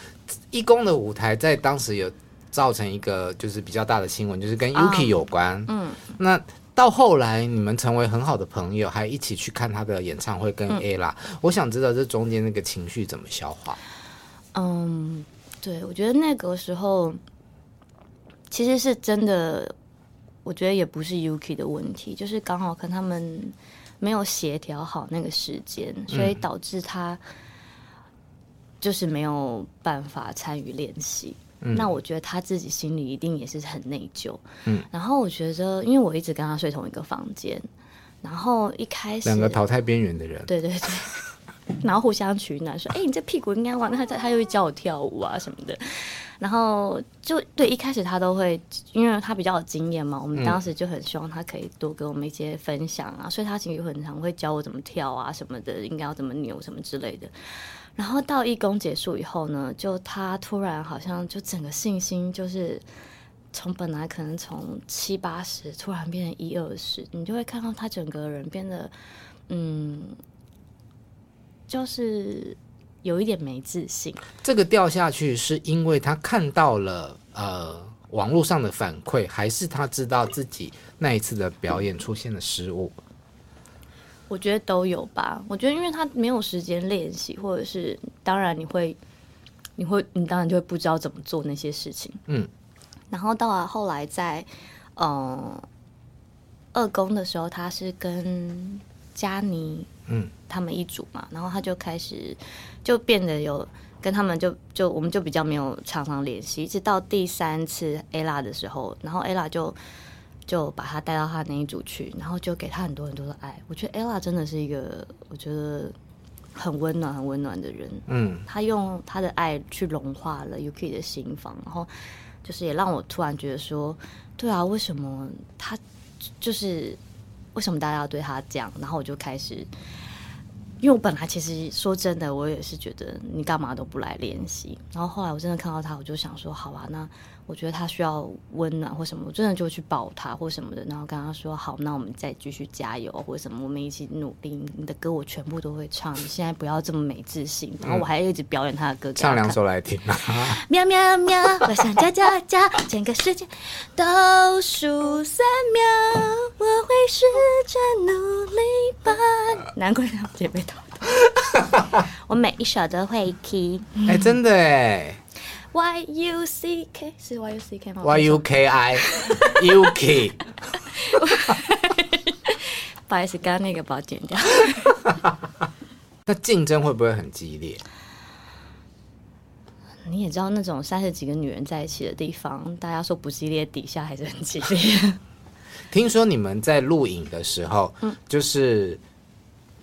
Speaker 3: 一公的舞台在当时有造成一个就是比较大的新闻，就是跟 Yuki 有关。嗯，那到后来你们成为很好的朋友，还一起去看他的演唱会跟 Ella。嗯、我想知道这中间那个情绪怎么消化？
Speaker 1: 嗯，对，我觉得那个时候其实是真的，我觉得也不是 Yuki 的问题，就是刚好跟他们。没有协调好那个时间，所以导致他就是没有办法参与练习。嗯、那我觉得他自己心里一定也是很内疚。嗯，然后我觉得，因为我一直跟他睡同一个房间，然后一开始
Speaker 3: 两个淘汰边缘的人，
Speaker 1: 对对对，然后互相取暖，说：“哎、欸，你这屁股应该往。”他他他又会教我跳舞啊什么的。然后就对，一开始他都会，因为他比较有经验嘛，我们当时就很希望他可以多给我们一些分享啊，嗯、所以他其实很常会教我怎么跳啊什么的，应该要怎么扭什么之类的。然后到义工结束以后呢，就他突然好像就整个信心就是从本来可能从七八十突然变成一二十，你就会看到他整个人变得嗯，就是。有一点没自信，
Speaker 3: 这个掉下去是因为他看到了呃网络上的反馈，还是他知道自己那一次的表演出现了失误？
Speaker 1: 我觉得都有吧。我觉得因为他没有时间练习，或者是当然你会，你会，你当然就会不知道怎么做那些事情。嗯，然后到了后来在呃二宫的时候，他是跟佳妮。嗯，他们一组嘛，然后他就开始就变得有跟他们就就我们就比较没有常常联系，一直到第三次 Ella 的时候，然后 Ella 就就把他带到他那一组去，然后就给他很多很多的爱。我觉得 Ella 真的是一个我觉得很温暖、很温暖的人。嗯，他用他的爱去融化了 Yuki 的心房，然后就是也让我突然觉得说，对啊，为什么他就是。为什么大家要对他这样？然后我就开始，因为我本来其实说真的，我也是觉得你干嘛都不来练习。然后后来我真的看到他，我就想说，好吧，那。我觉得他需要温暖或什么，我真的就去抱他或什么的，然后跟他说好，那我们再继续加油或者什么，我们一起努力。你的歌我全部都会唱，你现在不要这么没自信。然后我还一直表演他的歌，
Speaker 3: 唱两首来听。
Speaker 1: 喵喵喵，我想加加加，整个世界倒数三秒，我会试着努力吧。难怪他姐妹淘，我每一首都会 key。
Speaker 3: 哎，真的哎。
Speaker 1: Y U C K 是 Y U C K 吗
Speaker 3: ？Y U K I U K。
Speaker 1: 不好意思，刚刚那个把我剪掉。
Speaker 3: 那竞争会不会很激烈？
Speaker 1: 你也知道，那种三十几个女人在一起的地方，大家说不激烈，底下还是很激烈。
Speaker 3: 听说你们在录影的时候，嗯，就是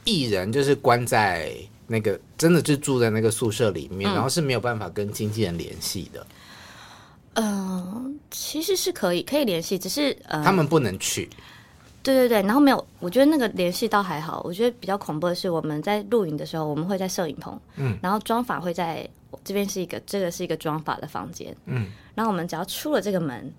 Speaker 3: 艺人就是关在那个真的就住在那个宿舍里面，
Speaker 1: 嗯、
Speaker 3: 然后是没有办法跟经纪人联系的。
Speaker 1: 嗯、呃，其实是可以可以联系，只是呃，
Speaker 3: 他们不能去。
Speaker 1: 对对对，然后没有，我觉得那个联系倒还好。我觉得比较恐怖的是，我们在录影的时候，我们会在摄影棚，嗯，然后妆法会在这边是一个，这个是一个妆法的房间，嗯，然后我们只要出了这个门，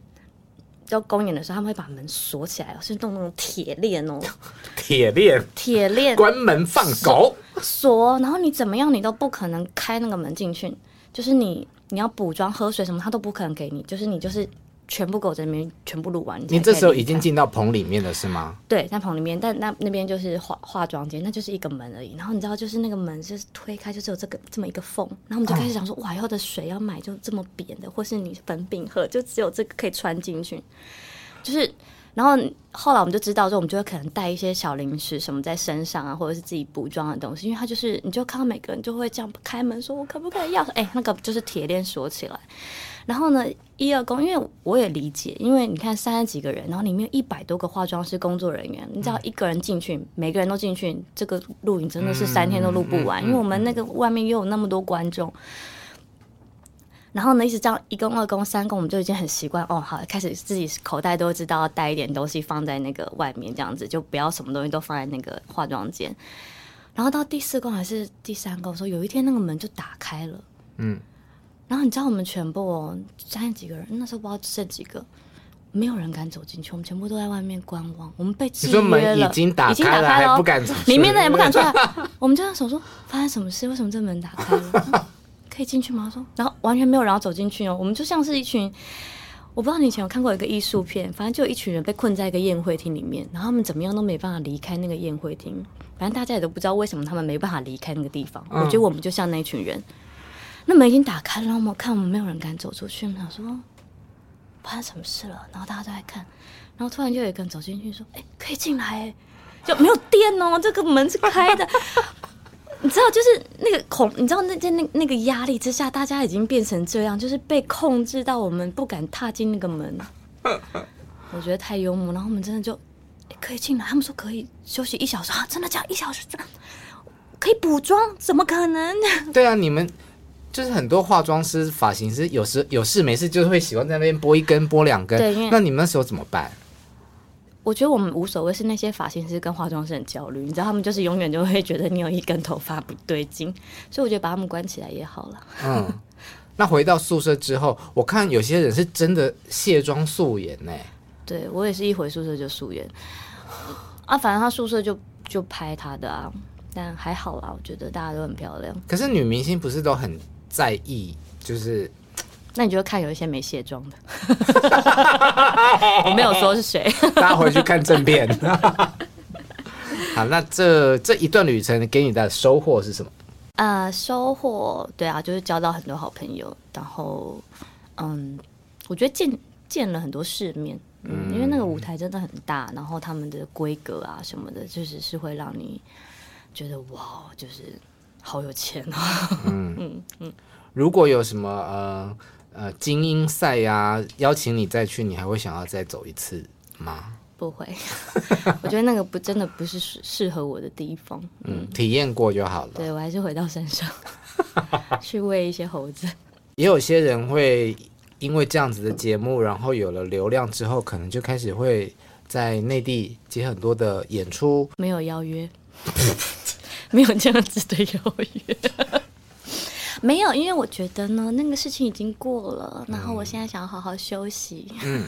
Speaker 1: 要公演的时候，他们会把门锁起来，是弄那种铁链哦，
Speaker 3: 铁链，
Speaker 1: 铁链，
Speaker 3: 关门放狗
Speaker 1: 锁，然后你怎么样，你都不可能开那个门进去，就是你你要补妆、喝水什么，他都不可能给你，就是你就是。全部狗在那边全部录完，你，
Speaker 3: 你这时候已经进到棚里面了是吗？
Speaker 1: 对，在棚里面，但那那边就是化化妆间，那就是一个门而已。然后你知道，就是那个门就是推开，就只有这个这么一个缝。然后我们就开始想说，哦、哇，以后的水要买就这么扁的，或是你粉饼盒就只有这个可以穿进去。就是，然后后来我们就知道说，我们就会可能带一些小零食什么在身上啊，或者是自己补妆的东西，因为他就是，你就看到每个人就会这样开门，说我可不可以要？哎，那个就是铁链锁起来。然后呢，一二公，因为我也理解，因为你看三十几个人，然后里面一百多个化妆师工作人员，你知道一个人进去，每个人都进去，这个录影真的是三天都录不完，因为我们那个外面又有那么多观众。然后呢，一直这样一公、二公、三公，我们就已经很习惯哦。好，开始自己口袋都知道要带一点东西放在那个外面，这样子就不要什么东西都放在那个化妆间。然后到第四公还是第三公的时候，有一天那个门就打开了，嗯。然后你知道我们全部哦，三十几个人，那时候不知道剩几个，没有人敢走进去，我们全部都在外面观望。我们被制约了，
Speaker 3: 门已经打开了，已经打开了，还不敢
Speaker 1: 里面的也不敢出来。我们就在想说，发生什么事？为什么这门打开了？可以进去吗？说，然后完全没有人要走进去哦。我们就像是一群，我不知道你以前有看过一个艺术片，反正就有一群人被困在一个宴会厅里面，然后他们怎么样都没办法离开那个宴会厅。反正大家也都不知道为什么他们没办法离开那个地方。嗯、我觉得我们就像那群人。那门已经打开了，然后我们看，我们没有人敢走出去。我们想说，发生什么事了？然后大家都在看，然后突然就有一个人走进去说：“哎、欸，可以进来。”就没有电哦，这个门是开的。你知道，就是那个恐，你知道那在那那个压力之下，大家已经变成这样，就是被控制到我们不敢踏进那个门。我觉得太幽默，然后我们真的就、欸、可以进来。他们说可以休息一小时啊，真的假的？一小时可以补妆？怎么可能？
Speaker 3: 对啊，你们。就是很多化妆师、发型师，有时有事没事，就是会喜欢在那边拨一根、拨两根。对，那你们那时候怎么办？
Speaker 1: 我觉得我们无所谓，是那些发型师跟化妆师很焦虑，你知道，他们就是永远就会觉得你有一根头发不对劲，所以我觉得把他们关起来也好了。
Speaker 3: 嗯，那回到宿舍之后，我看有些人是真的卸妆素颜呢。
Speaker 1: 对，我也是一回宿舍就素颜啊，反正他宿舍就就拍他的啊，但还好啦，我觉得大家都很漂亮。
Speaker 3: 可是女明星不是都很？在意就是，
Speaker 1: 那你就看有一些没卸妆的，我没有说是谁，
Speaker 3: 大家回去看正片。好，那这这一段旅程给你的收获是什么？
Speaker 1: 呃，收获对啊，就是交到很多好朋友，然后嗯，我觉得见见了很多世面，嗯，因为那个舞台真的很大，然后他们的规格啊什么的，就是是会让你觉得哇，就是。好有钱啊！嗯 嗯嗯，
Speaker 3: 如果有什么呃呃精英赛呀，邀请你再去，你还会想要再走一次吗？
Speaker 1: 不会，我觉得那个不真的不是适合我的地方。
Speaker 3: 嗯，嗯体验过就好了。
Speaker 1: 对，我还是回到山上 去喂一些猴子。
Speaker 3: 也有些人会因为这样子的节目，然后有了流量之后，可能就开始会在内地接很多的演出。
Speaker 1: 没有邀约。没有这样子的邀约，没有，因为我觉得呢，那个事情已经过了，然后我现在想要好好休息。
Speaker 3: 嗯，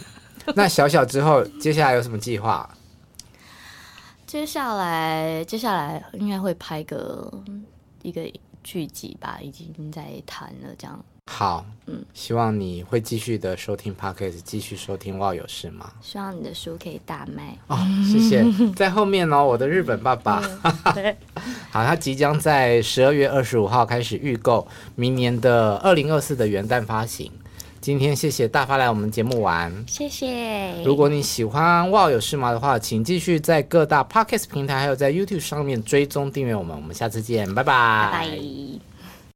Speaker 3: 那小小之后，接下来有什么计划？
Speaker 1: 接下来，接下来应该会拍个一个剧集吧，已经在谈了，这样。
Speaker 3: 好，嗯，希望你会继续的收听 Podcast，继续收听《哇有事吗》。
Speaker 1: 希望你的书可以大卖
Speaker 3: 哦，谢谢。在后面哦，我的日本爸爸，对，好，他即将在十二月二十五号开始预购，明年的二零二四的元旦发行。今天谢谢大发来我们节目玩，
Speaker 1: 谢谢。
Speaker 3: 如果你喜欢《哇有事吗》的话，请继续在各大 Podcast 平台还有在 YouTube 上面追踪订阅我们。我们下次见，拜拜。
Speaker 1: 拜拜。